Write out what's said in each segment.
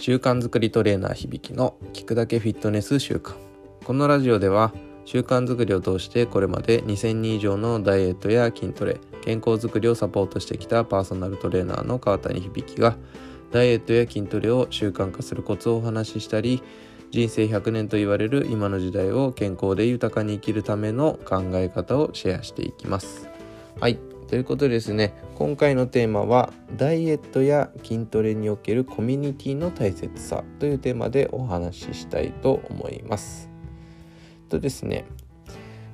習慣づくりトレーナー響の聞くだけフィットネス習慣。このラジオでは習慣づくりを通してこれまで2000人以上のダイエットや筋トレ健康づくりをサポートしてきたパーソナルトレーナーの川谷響がダイエットや筋トレを習慣化するコツをお話ししたり人生100年と言われる今の時代を健康で豊かに生きるための考え方をシェアしていきます。はい。ということですね今回のテーマはダイエットや筋トレにおけるコミュニティの大切さというテーマでお話ししたいと思いますとですね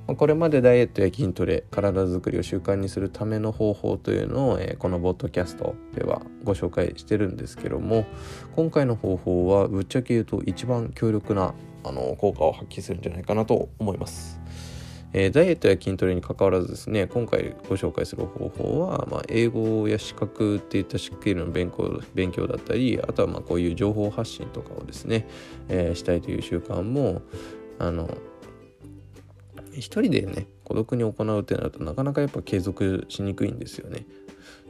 これまでダイエットや筋トレ体づくりを習慣にするための方法というのを、えこのボッドキャストではご紹介してるんですけども今回の方法はぶっちゃけ言うと一番強力なあの効果を発揮するんじゃないかなと思います。えー、ダイエットや筋トレにかかわらずですね今回ご紹介する方法は、まあ、英語や資格っていったスキルの勉強勉強だったりあとはまあこういう情報発信とかをですね、えー、したいという習慣もあの一人でね孤独に行うってなるとなかなかやっぱ継続しにくいんですよね。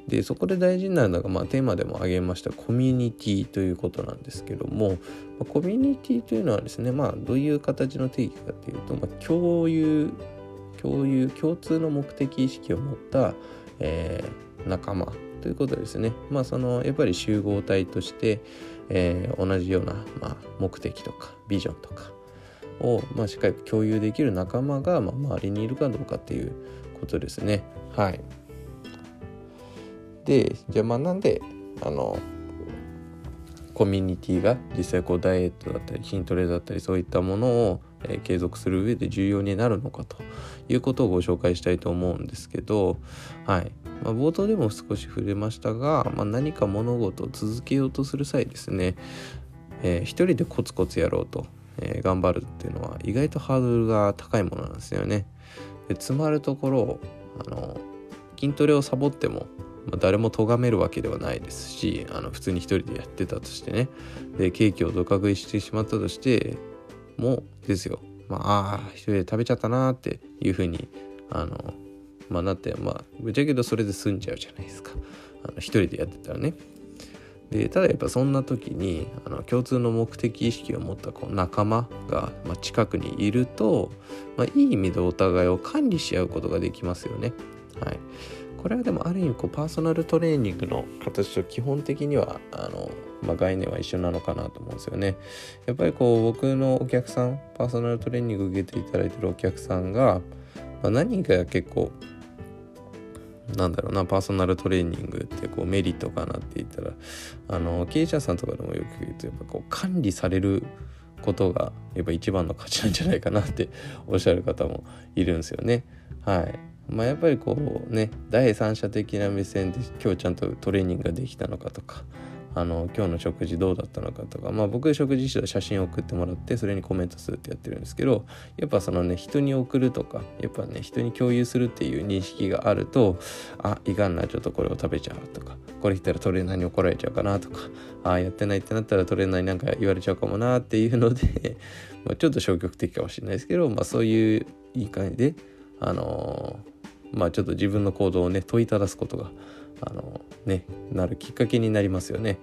でそこで大事になるのが、まあ、テーマでも挙げましたコミュニティということなんですけども、コミュニティというのはですね、まあ、どういう形の定義かというと、まあ、共有共有共通の目的意識を持った、えー、仲間ということですね。まあそのやっぱり集合体として、えー、同じような、まあ、目的とかビジョンとかを、まあ、しっかり共有できる仲間が、まあ、周りにいるかどうかっていうことですね。はい。でじゃあまあなんであのコミュニティが実際こうダイエットだったり筋トレだったりそういったものを、えー、継続する上で重要になるのかということをご紹介したいと思うんですけど、はいまあ、冒頭でも少し触れましたが、まあ、何か物事を続けようとする際ですね、えー、一人でコツコツやろうと、えー、頑張るっていうのは意外とハードルが高いものなんですよね。で詰まるところあの筋トレをサボってもまあ、誰も咎めるわけではないですしあの普通に一人でやってたとしてね。でケーキをどか食いしてしまったとしてもですよ。まああ一人で食べちゃったなっていうふうにあのまあなってまあぶっちゃけどそれで済んじゃうじゃないですか。あの一人でやってたらね。でただやっぱそんな時にあの共通の目的意識を持ったこう仲間が、まあ、近くにいると、まあ、いい意味でお互いを管理し合うことができますよね。はい、これはでもある意味こうパーソナルトレーニングの形と基本的にはあの、まあ、概念は一緒なのかなと思うんですよね。やっぱりこう僕のお客さんパーソナルトレーニング受けていただいてるお客さんが、まあ、何が結構なんだろうなパーソナルトレーニングってこうメリットかなって言ったらあの経営者さんとかでもよく言うとやっぱこう管理されることがやっぱ一番の価値なんじゃないかなっておっしゃる方もいるんですよね。はい。まあ、やっぱりこうね第三者的な目線で今日ちゃんとトレーニングができたのかとかあの今日の食事どうだったのかとかまあ僕食事指導写真を送ってもらってそれにコメントするってやってるんですけどやっぱそのね人に送るとかやっぱね人に共有するっていう認識があるとあいかんなちょっとこれを食べちゃうとかこれ言ったらトレーナーに怒られちゃうかなとかあやってないってなったらトレーナーになんか言われちゃうかもなっていうので まちょっと消極的かもしれないですけどまあそういういい感じであのーまあちょっと自分の行動をね問いただすことがあのねなるきっかけになりますよね。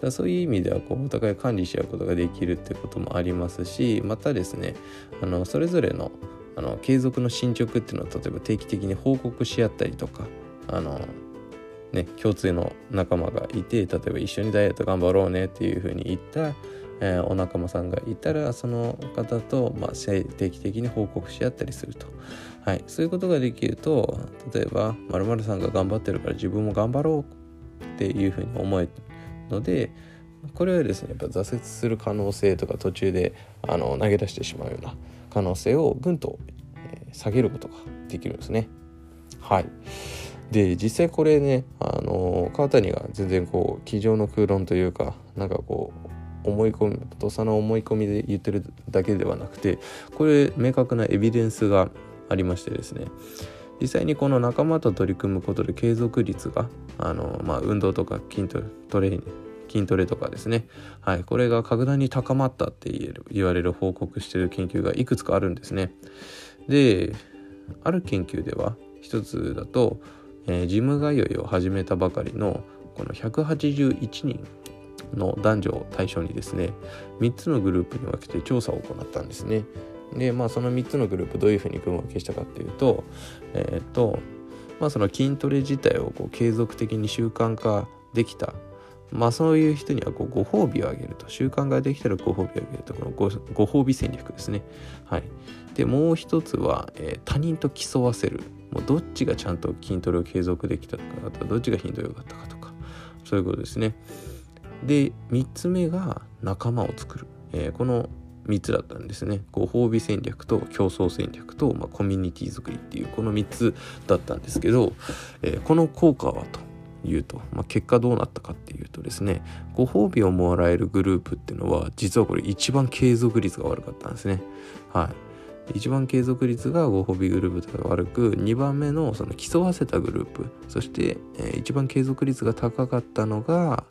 だそういう意味ではこうお互い管理し合うことができるってこともありますしまたですねあのそれぞれのあの継続の進捗っていうのを例えば定期的に報告し合ったりとかあのね共通の仲間がいて例えば一緒にダイエット頑張ろうねっていうふうに言ったえー、お仲間さんがいたらその方と、まあ、定期的に報告し合ったりすると、はい、そういうことができると例えば〇〇さんが頑張ってるから自分も頑張ろうっていうふうに思えるのでこれはですねやっぱ挫折する可能性とか途中であの投げ出してしまうような可能性をぐんと、下げることができるんですね。はい。で実際これねあの川谷が全然こう机上の空論というかなんかこう思い込み土佐の思い込みで言ってるだけではなくてこれ明確なエビデンスがありましてですね実際にこの仲間と取り組むことで継続率があの、まあ、運動とか筋トレトレ筋トレとかですね、はい、これが格段に高まったって言える言われる報告してる研究がいくつかあるんですね。である研究では一つだと、えー、ジム通いを始めたばかりのこの181人の男女を対象にですね3つのグループに分けて調査を行ったんですね。でまあその3つのグループどういうふうに組分けしたかっていうとえっ、とまあその筋トレ自体をこう継続的に習慣化できた。まあそういう人にはこうご褒美をあげると。習慣ができたらご褒美をあげると。このごご褒美戦略ですね。はい。でもう一つは、えー、他人と競わせる。もうどっちがちゃんと筋トレを継続できたかあとはどっちが頻度良かったかとか。そういうことですね。で3つ目が仲間を作る、えー、この3つだったんですね。ご褒美戦略と競争戦略と、まあ、コミュニティ作りっていうこの3つだったんですけど、えー、この効果はというと、まあ、結果どうなったかっていうとですねご褒美をもらえるグループっていうのは実はこれ一番継続率が悪かったんですね。はい。一番継続率がご褒美グループが悪く2番目のその競わせたグループそして、えー、一番継続率が高かったのが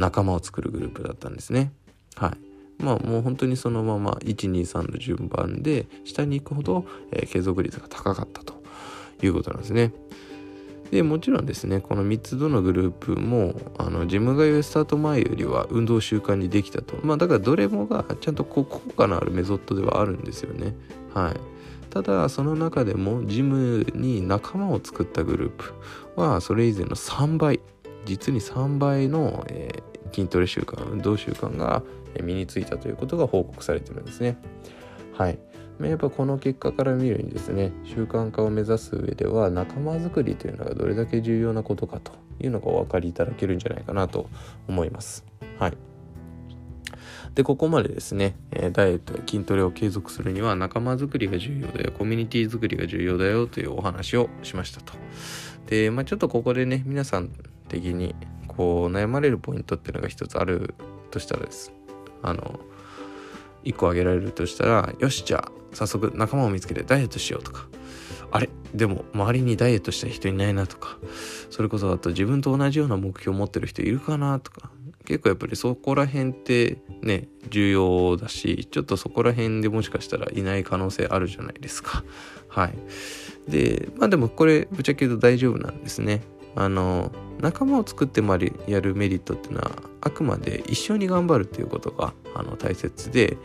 仲間を作るグループだったんですね。はい。まあもう本当にそのまま123の順番で下に行くほど、えー、継続率が高かったということなんですね。でもちろんですねこの3つどのグループもあのジム通いスタート前よりは運動習慣にできたと。まあだからどれもがちゃんとこう効果のあるメソッドではあるんですよね。はい。ただその中でもジムに仲間を作ったグループはそれ以前の3倍。実に3倍の、えー、筋トレ習慣運動習慣が身についたということが報告されてるんですねはいやっぱこの結果から見るにですね習慣化を目指す上では仲間づくりというのがどれだけ重要なことかというのがお分かりいただけるんじゃないかなと思います。はいでここまでですねダイエットや筋トレを継続するには仲間づくりが重要だよコミュニティづくりが重要だよというお話をしましたと。で、まあ、ちょっとここでね皆さん的にこう悩まれるポイントっていうのが一つあるとしたらです。あの1個挙げられるとしたらよしじゃあ早速仲間を見つけてダイエットしようとか。あれ？でも周りにダイエットした人いないなとか。それこそあと自分と同じような目標を持ってる人いるかなとか。結構やっぱりそこら辺ってね重要だしちょっとそこら辺でもしかしたらいない可能性あるじゃないですか。はい。でまあでもこれぶっちゃけ言うと大丈夫なんですね。あの仲間を作ってまやるメリットっていうのはあくまで一緒に頑張るっていうことがあの大切で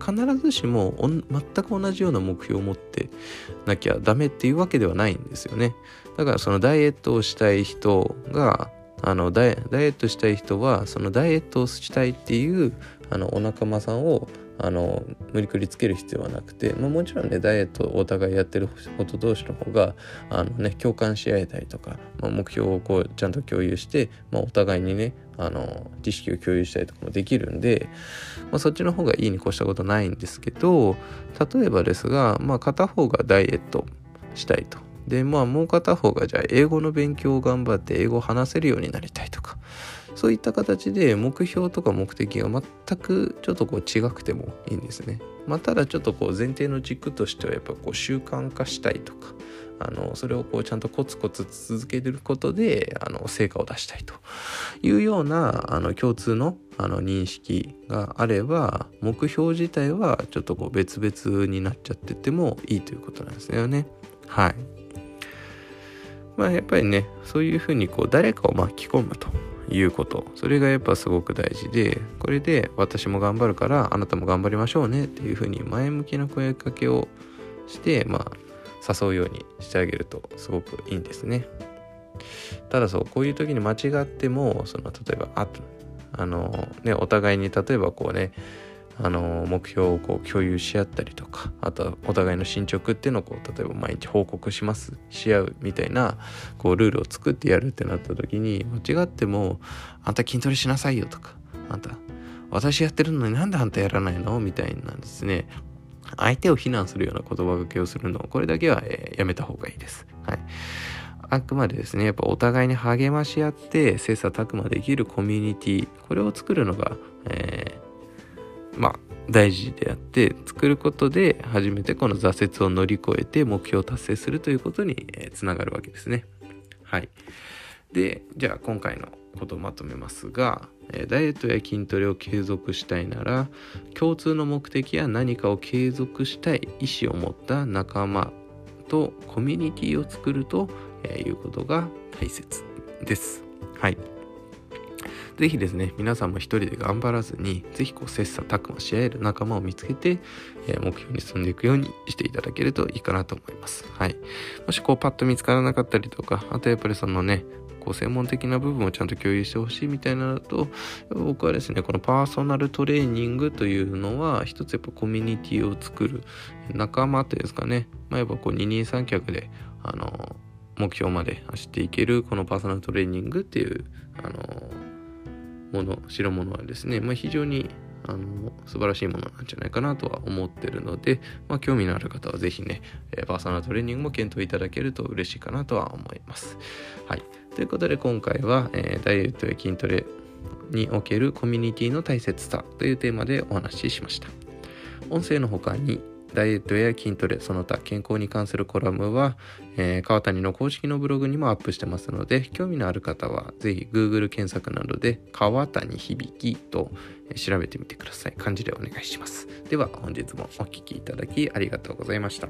必ずしも全く同じような目標を持ってなきゃダメっていうわけではないんですよね。だからそのダイエットをしたい人があのダイエットしたい人はそのダイエットをしたいっていうあのお仲間さんをあの無理くりつける必要はなくて、まあ、もちろんねダイエットをお互いやってること同士の方があの、ね、共感し合えたりとか、まあ、目標をこうちゃんと共有して、まあ、お互いにねあの知識を共有したりとかもできるんで、まあ、そっちの方がいいに越したことないんですけど例えばですが、まあ、片方がダイエットしたいと。でまあもう片方がじゃあ英語の勉強を頑張って英語を話せるようになりたいとかそういった形で目標とか目的が全くちょっとこう違くてもいいんですね。まあ、ただちょっとこう前提の軸としてはやっぱこう習慣化したいとかあのそれをこうちゃんとコツコツ続けることであの成果を出したいというようなあの共通のあの認識があれば目標自体はちょっとこう別々になっちゃっててもいいということなんですよね。はい。まあやっぱりねそういうふうにこう誰かを巻き込むということ。それがやっぱすごく大事でこれで私も頑張るからあなたも頑張りましょうねっていうふうに前向きな声かけをしてまあ誘うようにしてあげるとすごくいいんですね。ただそうこういう時に間違ってもその例えばああのねお互いに例えばこうねあの目標をこう共有し合ったりとかあとはお互いの進捗っていうのをこう例えば毎日報告しますし合うみたいなこうルールを作ってやるってなった時に間違っても「あんた筋トレしなさいよ」とか「あんた私やってるのになんであんたやらないの?」みたいなんですね相手を非難するような言葉がけをするのこれだけは、えー、やめた方がいいです。はいあくまでですねやっぱお互いに励まし合って切磋琢磨できるコミュニティこれを作るのが、えまあ大事であって作ることで初めてこの挫折を乗り越えて目標を達成するということにつながるわけですね。はい。でじゃあ今回のことをまとめますがダイエットや筋トレを継続したいなら共通の目的や何かを継続したい意思を持った仲間とコミュニティを作るということが大切です。はい。ぜひですね、皆さんも一人で頑張らずに、ぜひこう切磋琢磨し合える仲間を見つけて、えー、目標に進んでいくようにしていただけるといいかなと思います。はい。もしこうパッと見つからなかったりとか、あとやっぱりそのね、こう専門的な部分をちゃんと共有してほしいみたいなのと僕はですねこのパーソナルトレーニングというのは一つやっぱコミュニティを作る仲間というですかね、まあ、やっぱこう二人三脚であの目標まで走っていけるこのパーソナルトレーニングっていうあのもの代物はですね、まあ、非常にあの素晴らしいものなんじゃないかなとは思ってるので、まあ、興味のある方は是非ね、パーソナルトレーニングも検討いただけると嬉しいかなとは思います。はい。ということで今回は、えー、ダイエットや筋トレにおけるコミュニティの大切さというテーマでお話ししました。音声の他にダイエットや筋トレ、その他健康に関するコラムは、えー、川谷の公式のブログにもアップしてますので、興味のある方はぜひ Google 検索などで川谷響きと調べてみてください。漢字でお願いします。では本日もお聴きいただきありがとうございました。